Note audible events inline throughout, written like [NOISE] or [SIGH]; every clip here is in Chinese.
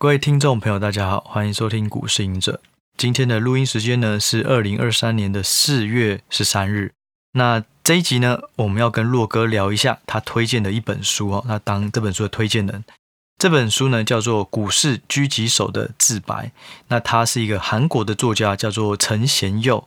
各位听众朋友，大家好，欢迎收听股市赢者。今天的录音时间呢是二零二三年的四月十三日。那这一集呢，我们要跟洛哥聊一下他推荐的一本书哦。他当这本书的推荐人，这本书呢叫做《股市狙击手的自白》。那他是一个韩国的作家，叫做陈贤佑。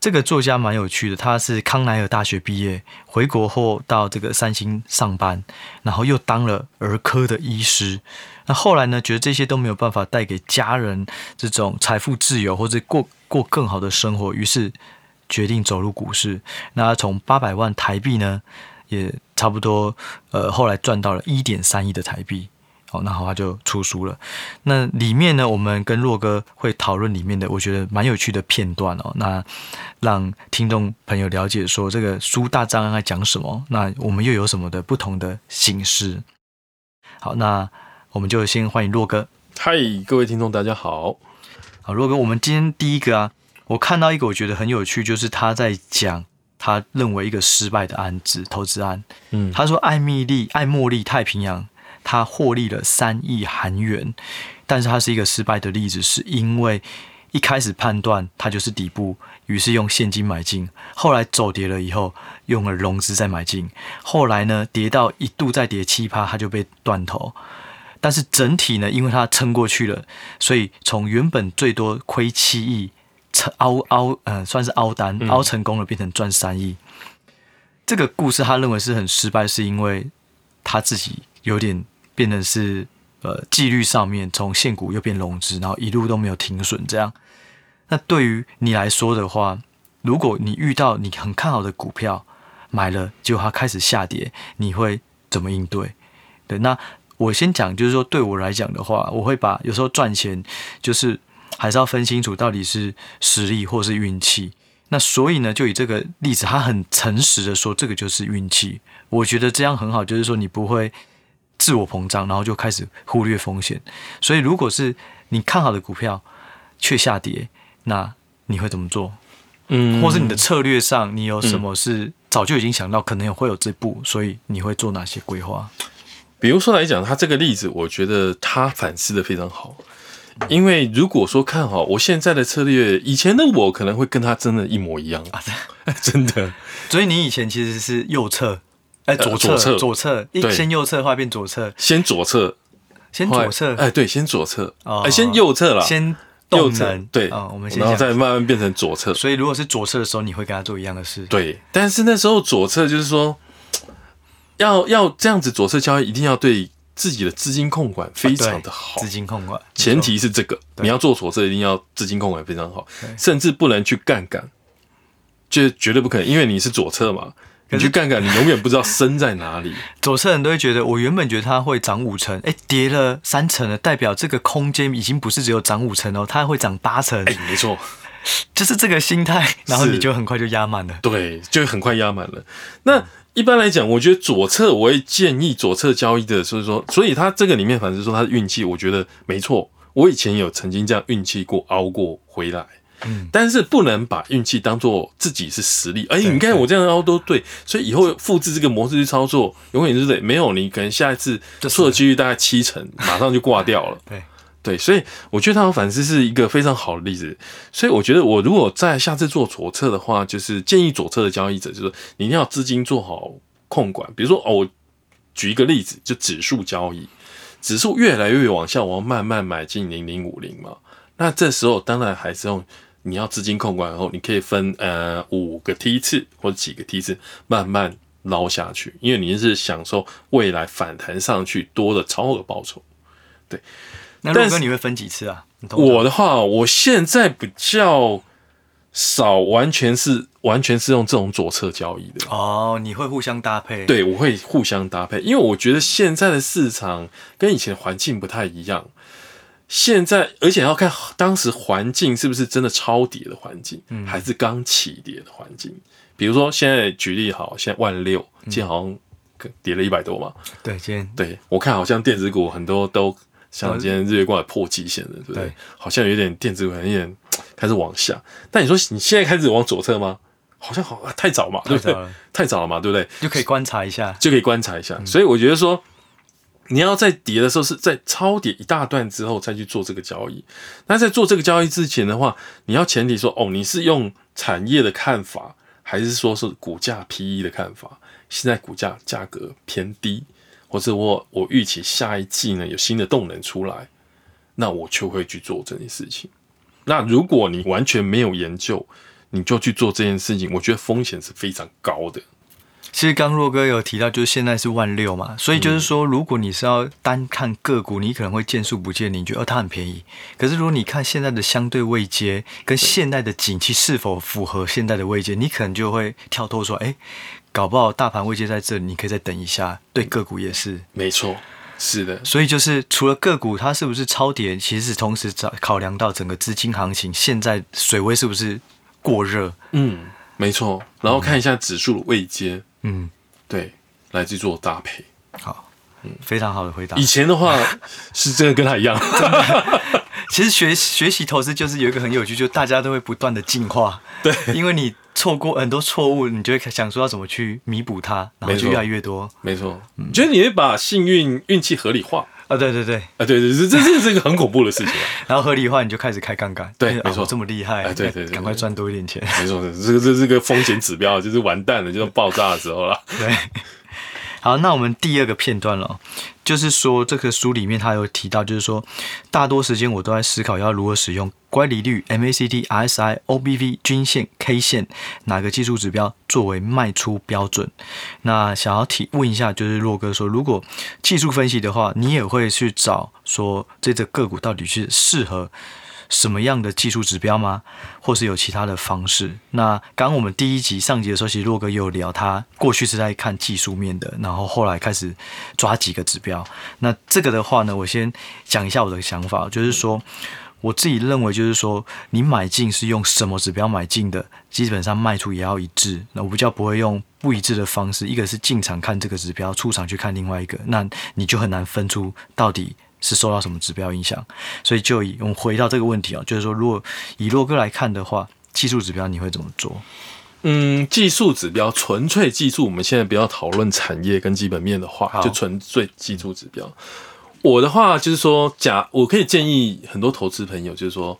这个作家蛮有趣的，他是康奈尔大学毕业，回国后到这个三星上班，然后又当了儿科的医师。那后来呢，觉得这些都没有办法带给家人这种财富自由或者过过更好的生活，于是决定走入股市。那他从八百万台币呢，也差不多，呃，后来赚到了一点三亿的台币。哦，那好，他就出书了。那里面呢，我们跟洛哥会讨论里面的，我觉得蛮有趣的片段哦。那让听众朋友了解说，这个书大纲在讲什么？那我们又有什么的不同的形式？好，那我们就先欢迎洛哥。嗨，各位听众，大家好。好，洛哥，我们今天第一个啊，我看到一个我觉得很有趣，就是他在讲他认为一个失败的案子，投资案。嗯，他说艾米丽、艾茉莉太平洋。他获利了三亿韩元，但是他是一个失败的例子，是因为一开始判断它就是底部，于是用现金买进，后来走跌了以后用了融资再买进，后来呢跌到一度再跌七趴，它就被断头，但是整体呢，因为它撑过去了，所以从原本最多亏七亿，凹凹嗯算是凹单凹成功了，变成赚三亿。这个故事他认为是很失败，是因为他自己有点。变得是呃纪律上面从现股又变融资，然后一路都没有停损这样。那对于你来说的话，如果你遇到你很看好的股票买了，结果它开始下跌，你会怎么应对？对，那我先讲，就是说对我来讲的话，我会把有时候赚钱就是还是要分清楚到底是实力或是运气。那所以呢，就以这个例子，他很诚实的说，这个就是运气。我觉得这样很好，就是说你不会。自我膨胀，然后就开始忽略风险。所以，如果是你看好的股票却下跌，那你会怎么做？嗯，或是你的策略上，你有什么是早就已经想到可能会有这步，所以你会做哪些规划？比如说来讲，他这个例子，我觉得他反思的非常好。因为如果说看好我现在的策略，以前的我可能会跟他真的一模一样啊，真的。[LAUGHS] 所以你以前其实是右侧。哎，左侧，左侧，一先右侧的话变左侧，先左侧，先左侧，哎，对，先左侧，哎，先右侧了，先右侧，对，我们先，然后再慢慢变成左侧。所以如果是左侧的时候，你会跟他做一样的事，对。但是那时候左侧就是说，要要这样子左侧交易，一定要对自己的资金控管非常的好，资金控管，前提是这个，你要做左侧，一定要资金控管非常好，甚至不能去杠杆，就绝对不可能，因为你是左侧嘛。你去杠杆，你永远不知道升在哪里。[LAUGHS] 左侧人都会觉得，我原本觉得它会涨五成，哎，跌了三成了，代表这个空间已经不是只有涨五成哦，它会涨八成。哎，没错，[LAUGHS] 就是这个心态，然后你就很快就压满了。对，就很快压满了。那一般来讲，我觉得左侧我会建议左侧交易的，所以说，所以他这个里面反正说他的运气，我觉得没错。我以前有曾经这样运气过，熬过回来。嗯，但是不能把运气当做自己是实力。哎，你看我这样凹都对，所以以后复制这个模式去操作，永远是对。没有你，可能下一次错的几率大概七成，马上就挂掉了。[LAUGHS] 对对，所以我觉得他的反思是一个非常好的例子。所以我觉得我如果在下次做左侧的话，就是建议左侧的交易者，就是你一定要资金做好控管。比如说哦，我举一个例子，就指数交易，指数越来越往下，我要慢慢买进零零五零嘛。那这时候当然还是用。你要资金控管然后，你可以分呃五个梯次或者几个梯次慢慢捞下去，因为你是享受未来反弹上去多的超额报酬。对，那洛哥你会分几次啊？我的话，我现在比较少，完全是完全是用这种左侧交易的。哦，你会互相搭配？对，我会互相搭配，因为我觉得现在的市场跟以前环境不太一样。现在，而且要看当时环境是不是真的超跌的环境，嗯、还是刚起跌的环境。比如说，现在举例好，现在万六，今天好像跌了一百多嘛。对，今天对我看好像电子股很多都像今天日月光破季线了，对不对？对好像有点电子股有点开始往下。但你说你现在开始往左侧吗？好像好、啊、太早嘛，对不对？太早了嘛，对不对？就可以观察一下，就可以观察一下。嗯、所以我觉得说。你要在跌的时候是在超跌一大段之后再去做这个交易。那在做这个交易之前的话，你要前提说，哦，你是用产业的看法，还是说是股价 PE 的看法？现在股价价格偏低，或者我我预期下一季呢有新的动能出来，那我就会去做这件事情。那如果你完全没有研究，你就去做这件事情，我觉得风险是非常高的。其实刚若哥有提到，就是现在是万六嘛，所以就是说，如果你是要单看个股，你可能会见树不见林，你觉得哦它很便宜。可是如果你看现在的相对位阶跟现在的景气是否符合现在的位阶，你可能就会跳脱说，哎，搞不好大盘位阶在这里，你可以再等一下。对个股也是，没错，是的。所以就是除了个股它是不是超跌，其实是同时找考量到整个资金行情现在水位是不是过热。嗯，没错。然后看一下指数的位阶。嗯，对，来去做搭配，好，嗯，非常好的回答。以前的话 [LAUGHS] 是真的跟他一样，[LAUGHS] [LAUGHS] 其实学学习投资就是有一个很有趣，就大家都会不断的进化。对，因为你错过很多错误，你就会想说要怎么去弥补它，然后就越来越多。没错，嗯，觉得你会把幸运运气合理化。啊，对对对，啊，对对，这这是一个很恐怖的事情。[LAUGHS] 然后合理化，你就开始开杠杆。对，没错，这么厉害，对对，赶快赚多一点钱。没错，这个这这个风险指标就是完蛋了，就是爆炸的时候了。[LAUGHS] 对。好，那我们第二个片段了，就是说这个书里面他有提到，就是说大多时间我都在思考要如何使用乖离率、MACD、RSI、OBV、均线、K 线哪个技术指标作为卖出标准。那想要提问一下，就是洛哥说，如果技术分析的话，你也会去找说这只个股到底是适合什么样的技术指标吗？或是有其他的方式？那刚刚我们第一集上集的时候，其实洛哥有聊，他过去是在看技术面的，然后后来开始抓几个指标。那这个的话呢，我先讲一下我的想法，就是说我自己认为，就是说你买进是用什么指标买进的，基本上卖出也要一致。那我比较不会用不一致的方式，一个是进场看这个指标，出场去看另外一个，那你就很难分出到底。是受到什么指标影响？所以就以我们回到这个问题啊，就是说，如果以洛哥来看的话，技术指标你会怎么做？嗯，技术指标纯粹技术，我们现在不要讨论产业跟基本面的话，就纯粹技术指标。我的话就是说，假我可以建议很多投资朋友，就是说，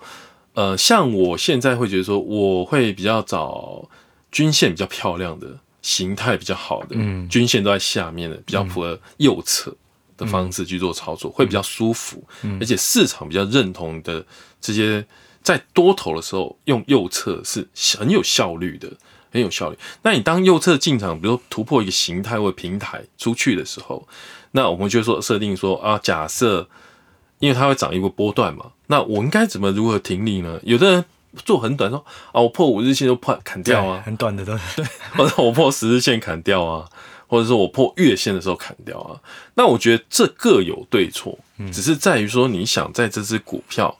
呃，像我现在会觉得说，我会比较找均线比较漂亮的，形态比较好的，嗯，均线都在下面的，比较符合右侧。的方式去做操作会比较舒服，而且市场比较认同的这些，在多头的时候用右侧是很有效率的，很有效率。那你当右侧进场，比如说突破一个形态或平台出去的时候，那我们就说设定说啊，假设因为它会涨一个波段嘛，那我应该怎么如何停利呢？有的人做很短，说啊，我破五日线就破砍掉啊，很短的都对，[LAUGHS] 或者我破十日线砍掉啊。或者说我破月线的时候砍掉啊，那我觉得这各有对错，只是在于说你想在这只股票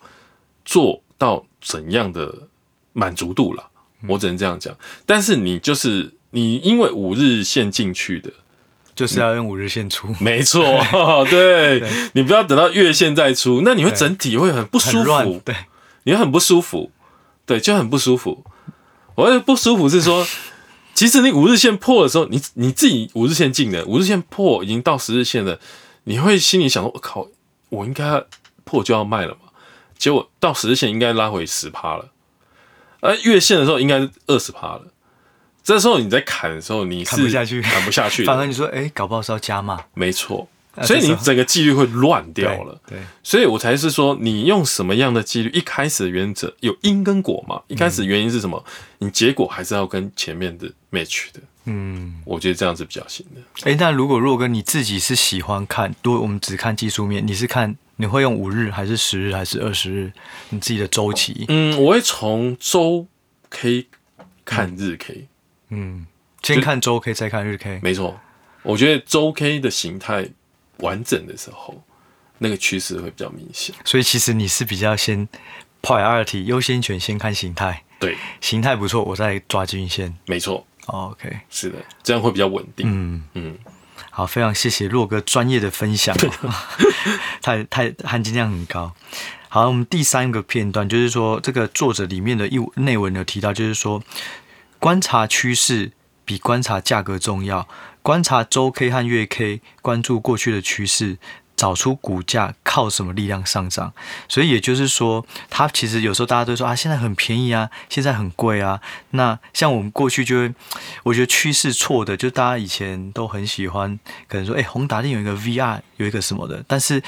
做到怎样的满足度了，我只能这样讲。但是你就是你因为五日线进去的，就是要用五日线出，没错，[LAUGHS] 对，你不要等到月线再出，那你会整体会很不舒服，对，你会很不舒服，对，就很不舒服。我的不舒服是说。其实你五日线破的时候，你你自己五日线进的，五日线破已经到十日线了，你会心里想说：“我靠，我应该破就要卖了嘛？”结果到十日线应该拉回十趴了，而月线的时候应该是二十趴了。这时候你在砍的时候，你是砍不下去，砍不下去。反而你说：“哎，搞不好是要加嘛。”没错。所以你整个纪律会乱掉了，对，对，所以我才是说，你用什么样的纪律？一开始的原则有因跟果嘛？一开始原因是什么？你结果还是要跟前面的 match 的，嗯，我觉得这样子比较行的。哎、欸，那如果若哥你自己是喜欢看，如果我们只看技术面，你是看你会用五日还是十日还是二十日？你自己的周期？嗯，我会从周 K 看日 K，嗯，先看周 K 再看日 K，没错，我觉得周 K 的形态。完整的时候，那个趋势会比较明显。所以其实你是比较先 priority 优先权先看形态，对，形态不错，我再抓均线。没错，OK，是的，这样会比较稳定。嗯嗯，好，非常谢谢洛哥专业的分享，[LAUGHS] 太太含金量很高。好，我们第三个片段就是说，这个作者里面的一内文有提到，就是说观察趋势比观察价格重要。观察周 K 和月 K，关注过去的趋势，找出股价靠什么力量上涨。所以也就是说，它其实有时候大家都说啊，现在很便宜啊，现在很贵啊。那像我们过去就会，我觉得趋势错的，就大家以前都很喜欢，可能说，哎，宏达电有一个 VR，有一个什么的，但是。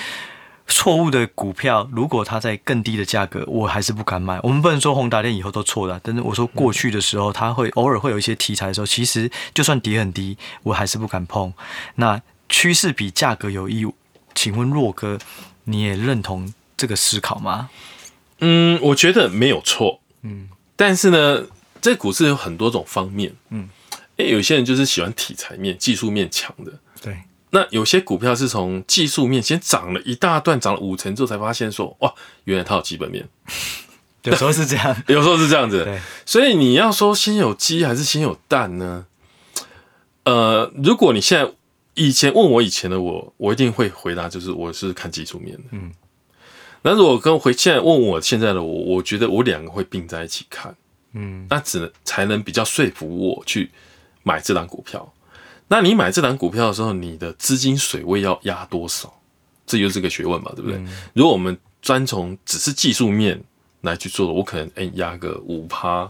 错误的股票，如果它在更低的价格，我还是不敢买。我们不能说宏达电以后都错了，但是我说过去的时候，它会偶尔会有一些题材的时候，其实就算跌很低，我还是不敢碰。那趋势比价格有益，请问若哥，你也认同这个思考吗？嗯，我觉得没有错。嗯，但是呢，这股市有很多种方面。嗯，诶，有些人就是喜欢题材面、技术面强的。对。那有些股票是从技术面先涨了一大段，涨了五成之后才发现说，哇，原来它有基本面。[LAUGHS] 有时候是这样，[LAUGHS] 有时候是这样子。所以你要说先有鸡还是先有蛋呢？呃，如果你现在以前问我以前的我，我一定会回答就是我是看技术面的。嗯。那如果跟回现在问我现在的我，我觉得我两个会并在一起看。嗯。那只能才能比较说服我去买这档股票。那你买这档股票的时候，你的资金水位要压多少？这就是个学问嘛，对不对？嗯、如果我们专从只是技术面来去做的，我可能哎压个五趴、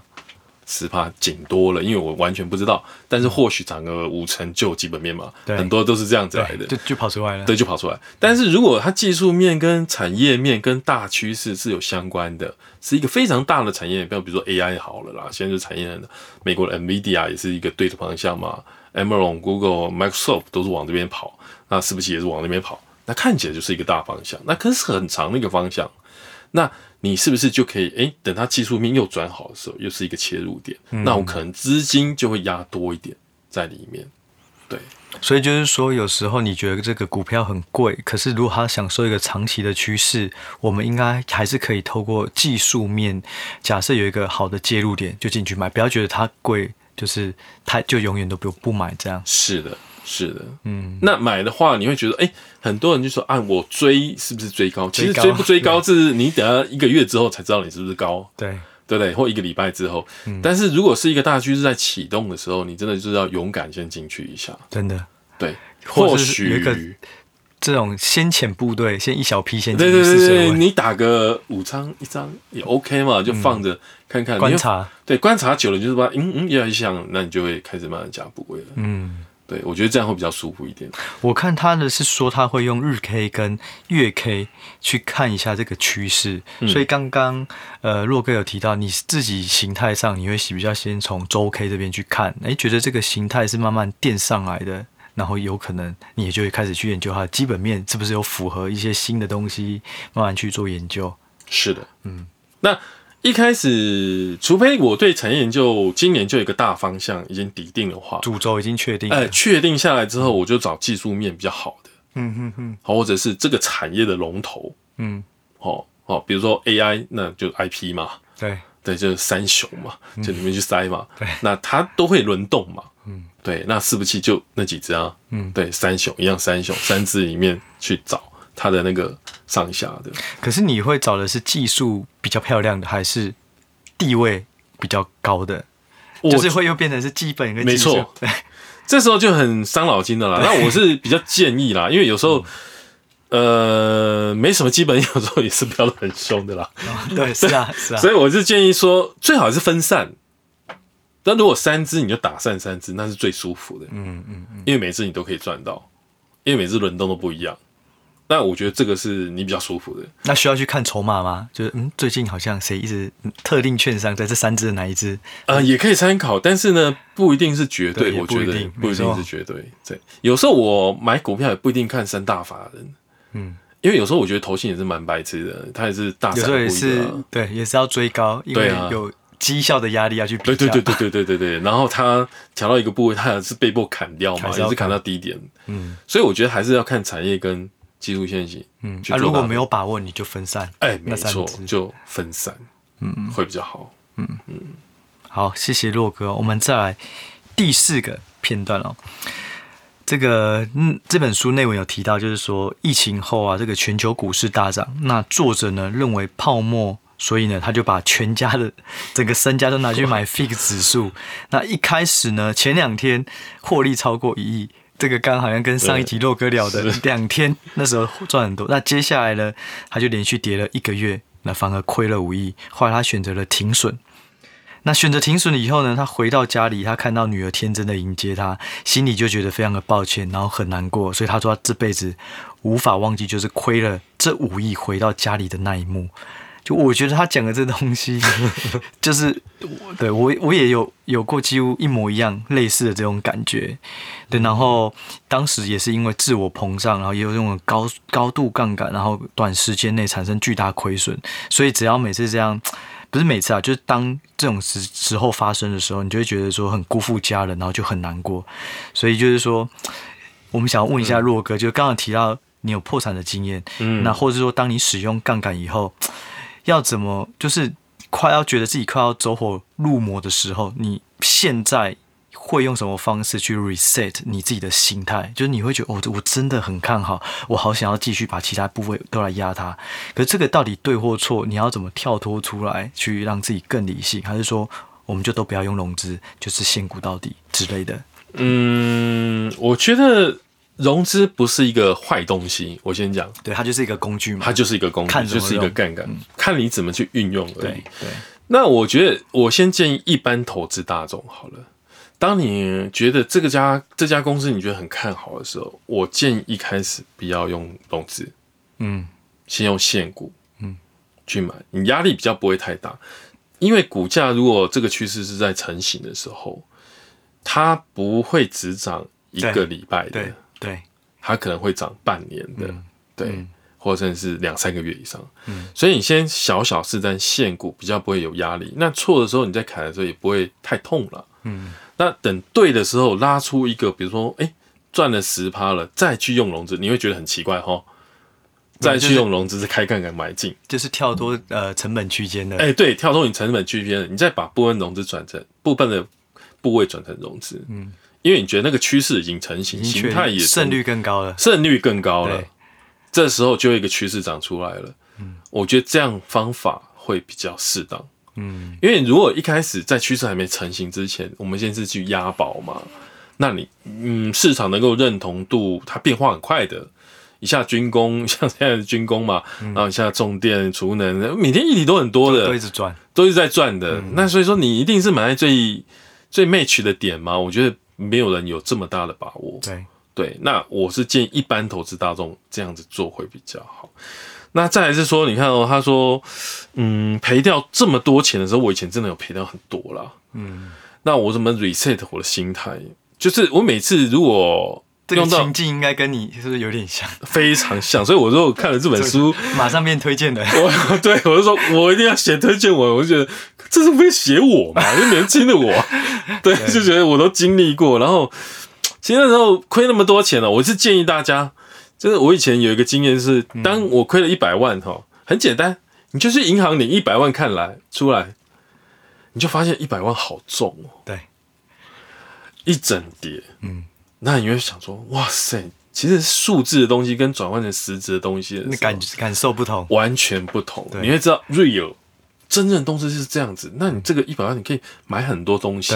十趴紧多了，因为我完全不知道。但是或许涨个五成就基本面嘛，对很多都是这样子来的，就就跑出来了。对，就跑出来。但是如果它技术面跟产业面跟大趋势是有相关的，是一个非常大的产业，比如说 AI 好了啦，现在就产业的美国的 NVIDIA 也是一个对的方向嘛。Amazon、Google、Microsoft 都是往这边跑，那是不是也是往那边跑？那看起来就是一个大方向，那可是很长的一个方向。那你是不是就可以？诶，等它技术面又转好的时候，又是一个切入点。嗯、那我可能资金就会压多一点在里面。对，所以就是说，有时候你觉得这个股票很贵，可是如果它享受一个长期的趋势，我们应该还是可以透过技术面，假设有一个好的介入点，就进去买，不要觉得它贵。就是他，就永远都不不买这样。是的，是的，嗯。那买的话，你会觉得，哎、欸，很多人就说，啊，我追是不是追高？其实追不追高，这是你等下一个月之后才知道你是不是高，[LAUGHS] 对，对不对？或一个礼拜之后。嗯、但是如果是一个大趋势在启动的时候，你真的就是要勇敢先进去一下。真的，对。或许。这种先遣部队，先一小批先对对对对，你打个五张一张也 OK 嘛，就放着看看观察。对，观察久了就是把嗯嗯越来越像，那你就会开始慢慢加部位了。嗯，对，我觉得这样会比较舒服一点。我看他的是说他会用日 K 跟月 K 去看一下这个趋势，所以刚刚呃洛哥有提到你自己形态上你会比较先从周 K 这边去看，哎，觉得这个形态是慢慢垫上来的。然后有可能你也就会开始去研究它的基本面是不是有符合一些新的东西，慢慢去做研究。是的，嗯，那一开始，除非我对产业研究今年就有一个大方向已经底定的话，主轴已经确定，哎，确定下来之后，我就找技术面比较好的，嗯哼哼，好，或者是这个产业的龙头，嗯，好，好，比如说 AI，那就 IP 嘛，对，对，就是三雄嘛，就里面去塞嘛，对，那它都会轮动嘛，嗯。对，那伺服器就那几只啊，嗯，对，三雄一样，三雄三只里面去找它的那个上下的。可是你会找的是技术比较漂亮的，还是地位比较高的？就是会又变成是基本跟技术。没错，对，这时候就很伤脑筋的啦。那我是比较建议啦，因为有时候，嗯、呃，没什么基本，有时候也是飙的很凶的啦。哦、对，是啊，是啊。[LAUGHS] 所以我是建议说，最好是分散。但如果三只你就打散三只，那是最舒服的。嗯嗯嗯，因为每次你都可以赚到，因为每次轮动都不一样。那我觉得这个是你比较舒服的。那需要去看筹码吗？就是嗯，最近好像谁一直特定券商在这三只的哪一只？呃，也可以参考，但是呢，不一定是绝对。我觉得不一定是绝对。对，有时候我买股票也不一定看三大法人。嗯，因为有时候我觉得投信也是蛮白痴的，他也是大的。有时候也是对，也是要追高，因为有。绩效的压力要去比较，对对对对对对对。然后他调到一个部位，他也是被迫砍掉嘛，也是砍到低点。嗯，所以我觉得还是要看产业跟技术先行。嗯，那如果没有把握，你就分散。哎，没错，就分散，嗯，会比较好。嗯嗯，好，谢谢洛哥。我们再来第四个片段哦。这个嗯，这本书内文有提到，就是说疫情后啊，这个全球股市大涨。那作者呢认为泡沫。所以呢，他就把全家的整个身家都拿去买 [LAUGHS] FIX 指数。那一开始呢，前两天获利超过一亿，这个刚好像跟上一集洛哥聊的两天那时候赚很多。那接下来呢，他就连续跌了一个月，那反而亏了五亿。后来他选择了停损。那选择停损了以后呢，他回到家里，他看到女儿天真的迎接他，心里就觉得非常的抱歉，然后很难过。所以他说他这辈子无法忘记，就是亏了这五亿回到家里的那一幕。就我觉得他讲的这东西，[LAUGHS] 就是对我我也有有过几乎一模一样类似的这种感觉。对，然后当时也是因为自我膨胀，然后也有用高高度杠杆，然后短时间内产生巨大亏损，所以只要每次这样。不是每次啊，就是当这种时时候发生的时候，你就会觉得说很辜负家人，然后就很难过。所以就是说，我们想要问一下洛哥，嗯、就刚刚提到你有破产的经验，嗯，那或者说当你使用杠杆以后，要怎么就是快要觉得自己快要走火入魔的时候，你现在。会用什么方式去 reset 你自己的心态？就是你会觉得，哦，我真的很看好，我好想要继续把其他部位都来压它。可是这个到底对或错？你要怎么跳脱出来，去让自己更理性？还是说，我们就都不要用融资，就是现股到底之类的？嗯，我觉得融资不是一个坏东西。我先讲，对，它就是一个工具嘛，它就是一个工具，看就是一个杠杆，嗯、看你怎么去运用而已。那我觉得，我先建议一般投资大众好了。当你觉得这个家这家公司你觉得很看好的时候，我建议一开始不要用融资，嗯，先用现股，嗯，去买，你压力比较不会太大，因为股价如果这个趋势是在成型的时候，它不会只涨一个礼拜的，对，它可能会涨半年的，嗯、对，嗯、或者是两三个月以上，嗯，所以你先小小试单现股比较不会有压力，那错的时候你在砍的时候也不会太痛了，嗯。那等对的时候拉出一个，比如说，哎、欸，赚了十趴了，再去用融资，你会觉得很奇怪哈。再去用融资是开杠杆买进，就是跳脱呃成本区间的。哎、欸，对，跳脱你成本区间，你再把部分融资转成部分的部位转成融资，嗯，因为你觉得那个趋势已经成型，形态也胜率更高了，胜率更高了，这时候就有一个趋势长出来了。嗯，我觉得这样方法会比较适当。嗯，因为如果一开始在趋势还没成型之前，我们先是去押宝嘛，那你嗯市场能够认同度它变化很快的，一下军工 [LAUGHS] 像现在的军工嘛，嗯、然后一下重电、储能，每天议题都很多的，都一直转，都一直在转的。嗯、那所以说你一定是买在最最 match 的点嘛？我觉得没有人有这么大的把握。对对，那我是建议一般投资大众这样子做会比较好。那再来是说，你看哦，他说，嗯，赔掉这么多钱的时候，我以前真的有赔掉很多啦。嗯，那我怎么 reset 我的心态？就是我每次如果这个情境，应该跟你是不是有点像？非常像，所以我说我看了这本书，[LAUGHS] 马上变推荐的。[LAUGHS] 我对我就说我一定要写推荐文，我就觉得这是不是写我嘛？就年轻的我，[LAUGHS] 对，对就觉得我都经历过。然后其实那时候亏那么多钱了，我是建议大家。就是我以前有一个经验是，当我亏了一百万哈，很简单，你就去银行领一百万看来出来，你就发现一百万好重哦。对，一整叠，嗯，那你会想说，哇塞，其实数字的东西跟转换成实质的东西，那感感受不同，完全不同。你会知道，real 真正的东西是这样子。那你这个一百万，你可以买很多东西。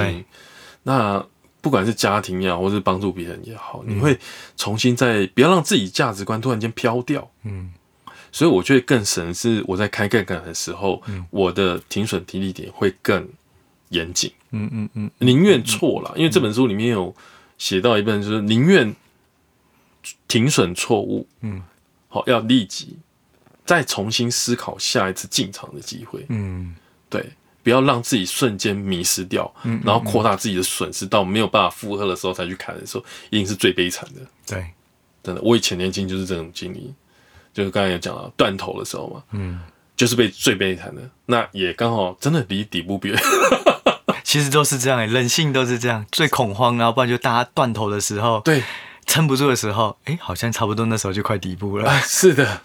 那。不管是家庭也好，或是帮助别人也好，你会重新再不要让自己价值观突然间飘掉。嗯，所以我觉得更神是我在开杠杆的时候，我的停损停利点会更严谨。嗯嗯嗯，宁愿错了，因为这本书里面有写到一半，就是宁愿停损错误。嗯，好，要立即再重新思考下一次进场的机会。嗯，对。不要让自己瞬间迷失掉，嗯，然后扩大自己的损失到没有办法负荷的时候才去砍的时候，一定是最悲惨的。对，真的，我以前年轻就是这种经历，就是刚才有讲到断头的时候嘛，嗯，就是被最悲惨的，那也刚好真的离底部比，其实都是这样，人性都是这样，最恐慌，然后不然就大家断头的时候，对，撑不住的时候，哎，好像差不多那时候就快底部了。是的，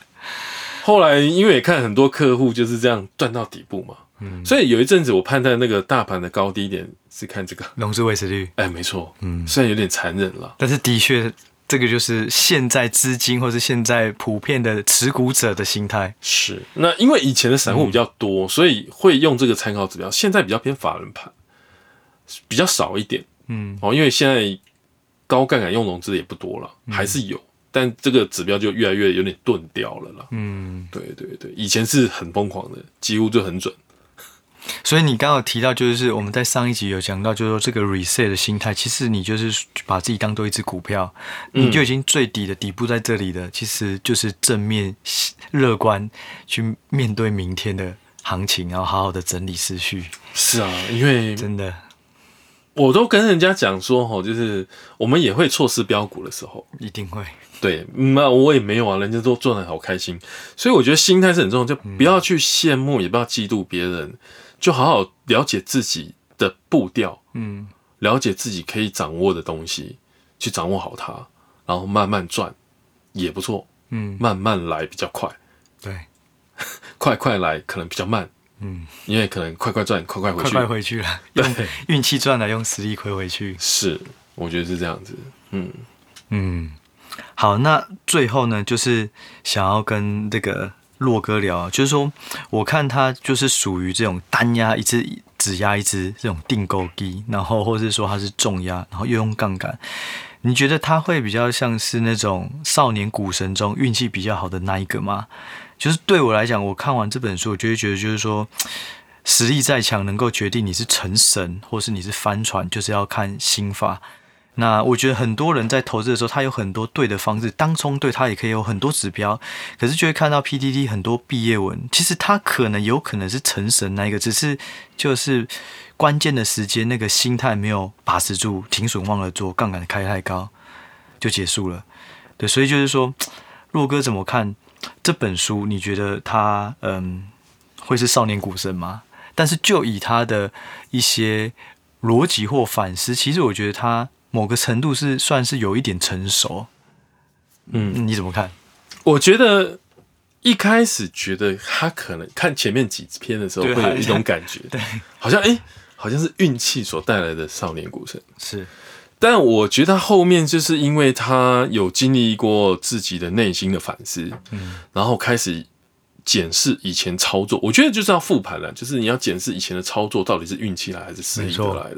后来因为也看很多客户就是这样断到底部嘛。嗯，所以有一阵子我判断那个大盘的高低点是看这个。融资维持率，哎，没错，嗯，虽然有点残忍了，但是的确，这个就是现在资金或是现在普遍的持股者的心态。是，那因为以前的散户比较多，嗯、所以会用这个参考指标。现在比较偏法人盘，比较少一点，嗯，哦，因为现在高杠杆用融资的也不多了，还是有，但这个指标就越来越有点钝掉了啦。嗯，对对对，以前是很疯狂的，几乎就很准。[LAUGHS] 所以你刚刚有提到，就是我们在上一集有讲到，就是说这个 reset 的心态，其实你就是把自己当做一只股票，你就已经最底的底部在这里的，其实就是正面乐观去面对明天的行情，然后好好的整理思绪。是啊，因为真的，我都跟人家讲说，哈，就是我们也会错失标股的时候，一定会。对，那我也没有啊，人家都赚的好开心，所以我觉得心态是很重要，就不要去羡慕，也不要嫉妒别人。就好好了解自己的步调，嗯，了解自己可以掌握的东西，去掌握好它，然后慢慢赚也不错，嗯，慢慢来比较快，对，[LAUGHS] 快快来可能比较慢，嗯，因为可能快快赚，快快回去，快快回去了，用运气赚了，用实力亏回去，是，我觉得是这样子，嗯嗯，好，那最后呢，就是想要跟这个。洛哥聊，就是说，我看他就是属于这种单压一只只压一只这种定购机，然后或者是说他是重压，然后又用杠杆。你觉得他会比较像是那种少年股神中运气比较好的那一个吗？就是对我来讲，我看完这本书，我就会觉得就是说，实力再强，能够决定你是成神或是你是翻船，就是要看心法。那我觉得很多人在投资的时候，他有很多对的方式，当冲对他也可以有很多指标，可是就会看到 PTT 很多毕业文，其实他可能有可能是成神那一个，只是就是关键的时间那个心态没有把持住，停损忘了做，杠杆开太高就结束了。对，所以就是说，[TSK] 洛哥怎么看这本书？你觉得他嗯会是少年股神吗？但是就以他的一些逻辑或反思，其实我觉得他。某个程度是算是有一点成熟，嗯，你怎么看？我觉得一开始觉得他可能看前面几篇的时候会有一种感觉，[LAUGHS] 对，好像哎、欸，好像是运气所带来的少年股神是，但我觉得他后面就是因为他有经历过自己的内心的反思，嗯，然后开始检视以前操作，我觉得就是要复盘了，就是你要检视以前的操作到底是运气来还是实力得来的，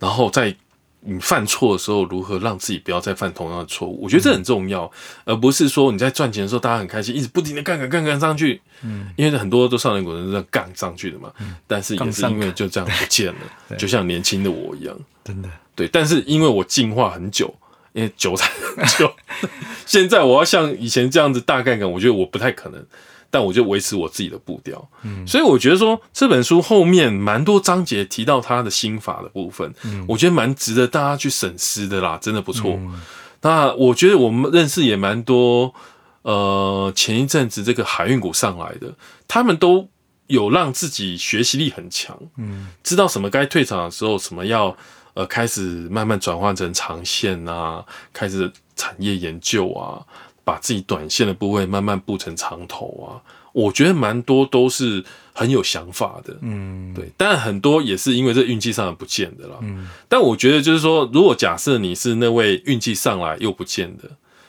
然后在。你犯错的时候，如何让自己不要再犯同样的错误？我觉得这很重要，嗯、而不是说你在赚钱的时候大家很开心，一直不停的杠杆杠杆上去。嗯，因为很多都少年股人是杠上去的嘛。嗯，但是也是因为就这样不见了，就像年轻的我一样，真的。对，但是因为我进化很久，因为韭菜很久，[LAUGHS] 现在我要像以前这样子大概感，我觉得我不太可能。但我就维持我自己的步调，嗯，所以我觉得说这本书后面蛮多章节提到他的心法的部分，嗯，我觉得蛮值得大家去审视的啦，真的不错。嗯，那我觉得我们认识也蛮多，呃，前一阵子这个海运股上来的，他们都有让自己学习力很强，嗯，知道什么该退场的时候，什么要呃开始慢慢转换成长线啊，开始产业研究啊。把自己短线的部位慢慢布成长头啊，我觉得蛮多都是很有想法的，嗯，对，但很多也是因为这运气上来不见的啦，嗯，但我觉得就是说，如果假设你是那位运气上来又不见的，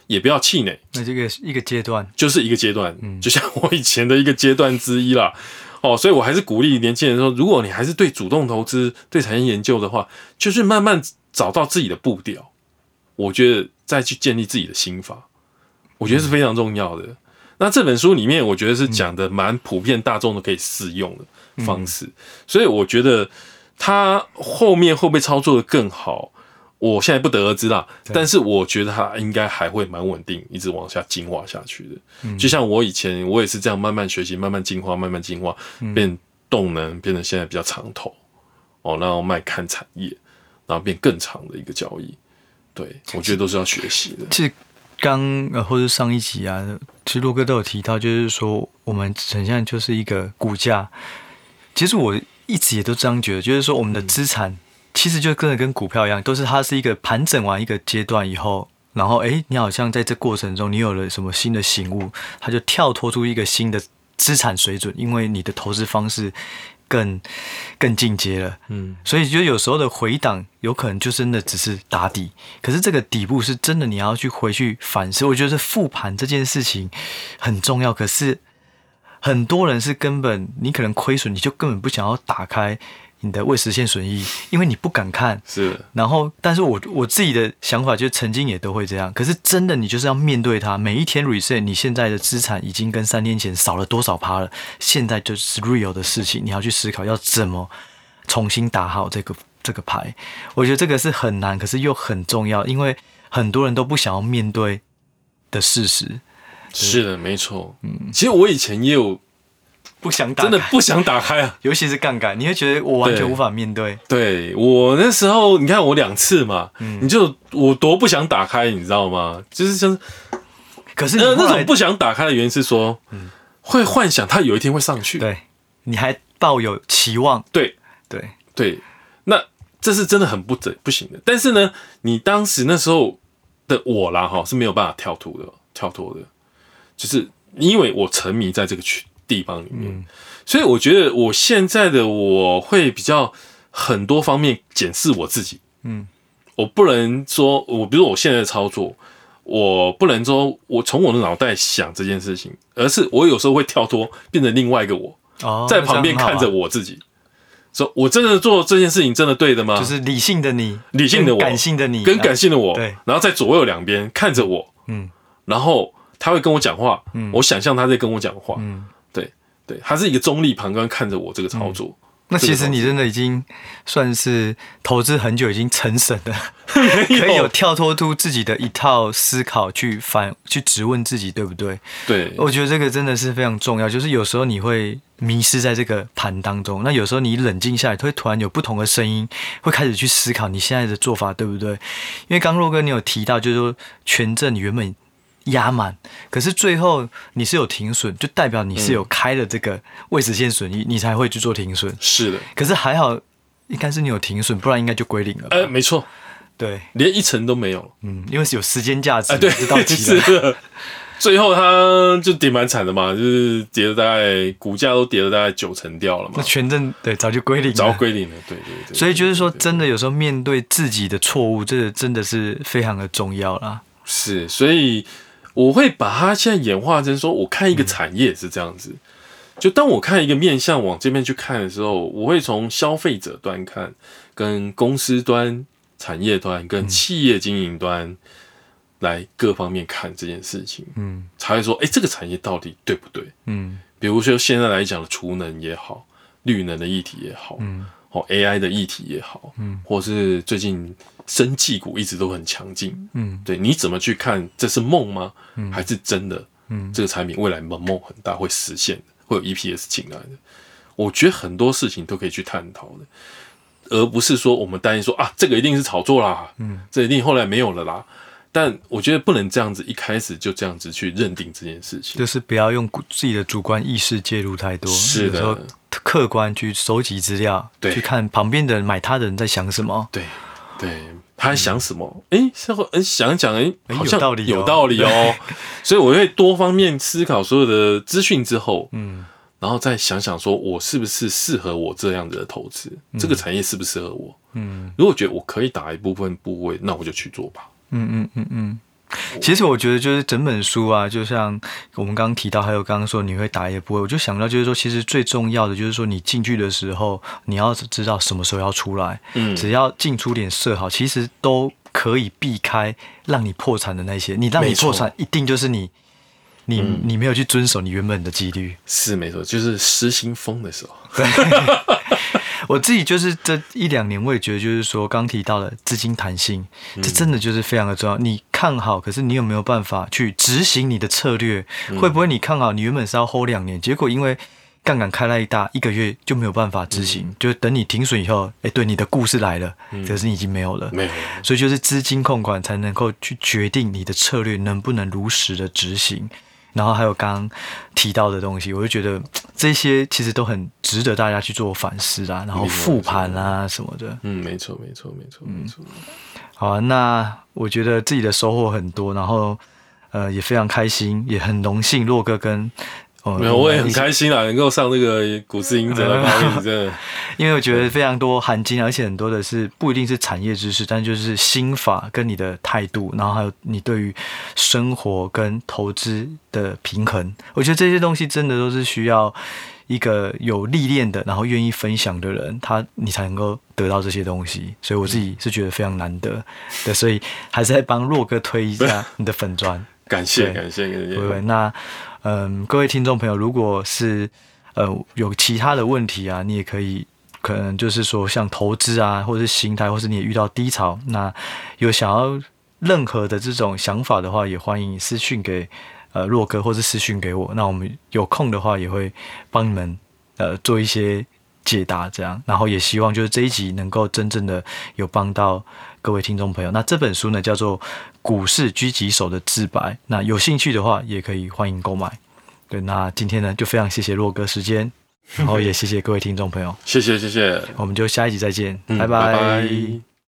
也不要气馁，那这个一个阶段就是一个阶段，嗯，就像我以前的一个阶段之一啦，哦，所以我还是鼓励年轻人说，如果你还是对主动投资、对产业研究的话，就是慢慢找到自己的步调，我觉得再去建立自己的心法。我觉得是非常重要的。那这本书里面，我觉得是讲的蛮普遍大众都可以适用的方式，所以我觉得他后面会不会操作的更好，我现在不得而知啦。但是我觉得它应该还会蛮稳定，一直往下进化下去的。就像我以前，我也是这样慢慢学习，慢慢进化，慢慢进化，变动能变成现在比较长头哦，然后卖看产业，然后变更长的一个交易。对，我觉得都是要学习的。刚呃，或者上一集啊，其实洛哥都有提到，就是说我们很像就是一个股价。其实我一直也都这样觉得，就是说我们的资产其实就跟跟股票一样，都是它是一个盘整完一个阶段以后，然后哎，你好像在这过程中你有了什么新的醒悟，它就跳脱出一个新的资产水准，因为你的投资方式。更更进阶了，嗯，所以就有时候的回档有可能就真的只是打底，可是这个底部是真的你要去回去反思。我觉得复盘这件事情很重要，可是很多人是根本你可能亏损，你就根本不想要打开你的未实现损益，因为你不敢看。是。然后，但是我我自己的想法就是曾经也都会这样。可是真的，你就是要面对它。每一天 reset，你现在的资产已经跟三天前少了多少趴了？现在就是 real 的事情，你要去思考要怎么重新打好这个这个牌。我觉得这个是很难，可是又很重要，因为很多人都不想要面对的事实。是的，没错。嗯，其实我以前也有不想打，真的不想打开啊，尤其是杠杆，你会觉得我完全无法面对。对，对我那时候，你看我两次嘛，嗯，你就我多不想打开，你知道吗？就是像，可是那那种不想打开的原因是说，嗯，会幻想它有一天会上去，对，你还抱有期望，对，对，对，那这是真的很不整不行的。但是呢，你当时那时候的我啦，哈，是没有办法跳脱的，跳脱的。就是因为我沉迷在这个区地方里面，所以我觉得我现在的我会比较很多方面检视我自己。嗯，我不能说我，比如说我现在的操作，我不能说我从我的脑袋想这件事情，而是我有时候会跳脱，变成另外一个我，在旁边看着我自己，说我真的做这件事情真的对的吗？就是理性的你，理性的我，感性的你，跟感性的我，对，然后在左右两边看着我，嗯，然后。他会跟我讲话，嗯，我想象他在跟我讲话，嗯，对对，他是一个中立旁观看着我这个操作。嗯、那其实你真的已经算是投资很久，已经成神了，[LAUGHS] 可以有跳脱出自己的一套思考去反去质问自己，对不对？对，我觉得这个真的是非常重要。就是有时候你会迷失在这个盘当中，那有时候你冷静下来，会突然有不同的声音，会开始去思考你现在的做法对不对？因为刚若哥你有提到，就是说权证你原本。压满，可是最后你是有停损，就代表你是有开了这个未实现损益，你才会去做停损。是的，可是还好，应该是你有停损，不然应该就归零了。呃，没错，对，连一层都没有。嗯，因为是有时间价值，对，到期了。最后它就跌蛮惨的嘛，就是跌了大概股价都跌了大概九成掉了嘛。那权证对早就归零了，早归零了。对对对。所以就是说，真的有时候面对自己的错误，这个真的是非常的重要啦。是，所以。我会把它现在演化成说，我看一个产业是这样子，就当我看一个面向往这边去看的时候，我会从消费者端看，跟公司端、产业端、跟企业经营端来各方面看这件事情，嗯，才会说，哎，这个产业到底对不对？嗯，比如说现在来讲的储能也好，绿能的议题也好，嗯，或 AI 的议题也好，嗯，或是最近。生技股一直都很强劲，嗯，对，你怎么去看？这是梦吗？嗯，还是真的？嗯，这个产品未来梦梦很大，会实现的，会有 EPS 进来的。我觉得很多事情都可以去探讨的，而不是说我们担心说啊，这个一定是炒作啦，嗯，这一定后来没有了啦。但我觉得不能这样子一开始就这样子去认定这件事情，就是不要用自己的主观意识介入太多，是的，客观去收集资料，对，去看旁边的人买它的人在想什么，对。对，他在想什么？哎、嗯，是会嗯想一想，哎，好像有道理，有道理哦。[LAUGHS] 所以我会多方面思考所有的资讯之后，嗯，然后再想想，说我是不是适合我这样子的投资？嗯、这个产业适不适合我？嗯，如果觉得我可以打一部分部位，那我就去做吧。嗯嗯嗯嗯。其实我觉得就是整本书啊，就像我们刚刚提到，还有刚刚说你会打也不会，我就想到就是说，其实最重要的就是说，你进去的时候，你要知道什么时候要出来，嗯，只要进出点设好，其实都可以避开让你破产的那些。你让你破产，一定就是你，你你没有去遵守你原本的纪律。是没错，就是失心疯的时候。[LAUGHS] 对。我自己就是这一两年，我也觉得就是说，刚提到了资金弹性，这真的就是非常的重要。你看好，可是你有没有办法去执行你的策略？会不会你看好，你原本是要 hold 两年，结果因为杠杆开了一大，一个月就没有办法执行，就等你停损以后，哎，对，你的故事来了，可是你已经没有了，没有。所以就是资金控管才能够去决定你的策略能不能如实的执行。然后还有刚刚提到的东西，我就觉得这些其实都很值得大家去做反思啊，然后复盘啊什么的。嗯，没错，没错，没错，没错。好啊，那我觉得自己的收获很多，然后呃也非常开心，也很荣幸，洛哥跟哦，没有，我也很开心啊，能够上这个股市赢者的 [LAUGHS] 报，真的，[LAUGHS] 因为我觉得非常多含金，而且很多的是不一定是产业知识，但就是心法跟你的态度，然后还有你对于生活跟投资的平衡，我觉得这些东西真的都是需要一个有历练的，然后愿意分享的人，他你才能够得到这些东西。所以我自己是觉得非常难得的，所以还是在帮洛哥推一下你的粉专。感谢感谢感谢。对，那嗯，各位听众朋友，如果是呃有其他的问题啊，你也可以可能就是说像投资啊，或者是心态，或是你也遇到低潮，那有想要任何的这种想法的话，也欢迎私讯给呃洛哥，或是私讯给我。那我们有空的话，也会帮你们呃做一些解答，这样。然后也希望就是这一集能够真正的有帮到。各位听众朋友，那这本书呢叫做《股市狙击手的自白》，那有兴趣的话也可以欢迎购买。对，那今天呢就非常谢谢洛哥时间，[LAUGHS] 然后也谢谢各位听众朋友，谢谢谢谢，我们就下一集再见，嗯、拜拜。拜拜。